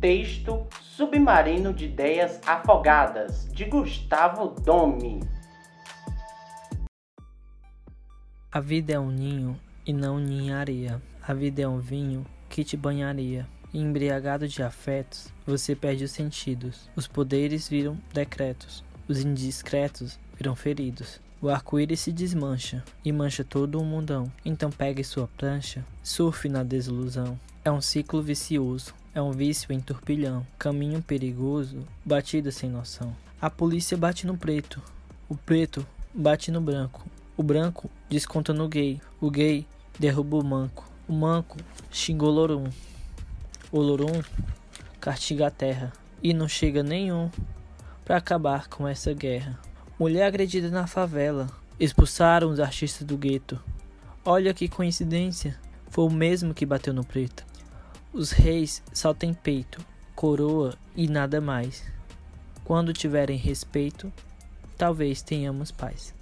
Texto Submarino de Ideias Afogadas, de Gustavo Domi. A vida é um ninho e não ninharia. A vida é um vinho que te banharia. embriagado de afetos, você perde os sentidos. Os poderes viram decretos. Os indiscretos viram feridos. O arco-íris se desmancha e mancha todo o mundão. Então pegue sua prancha, surfe na desilusão. É um ciclo vicioso, é um vício em turbilhão, caminho perigoso, batida sem noção. A polícia bate no preto, o preto bate no branco, o branco desconta no gay, o gay derruba o manco, o manco xinga o lorum, o lorum castiga a terra e não chega nenhum para acabar com essa guerra. Mulher agredida na favela. Expulsaram os artistas do gueto. Olha que coincidência. Foi o mesmo que bateu no preto. Os reis só têm peito, coroa e nada mais. Quando tiverem respeito, talvez tenhamos paz.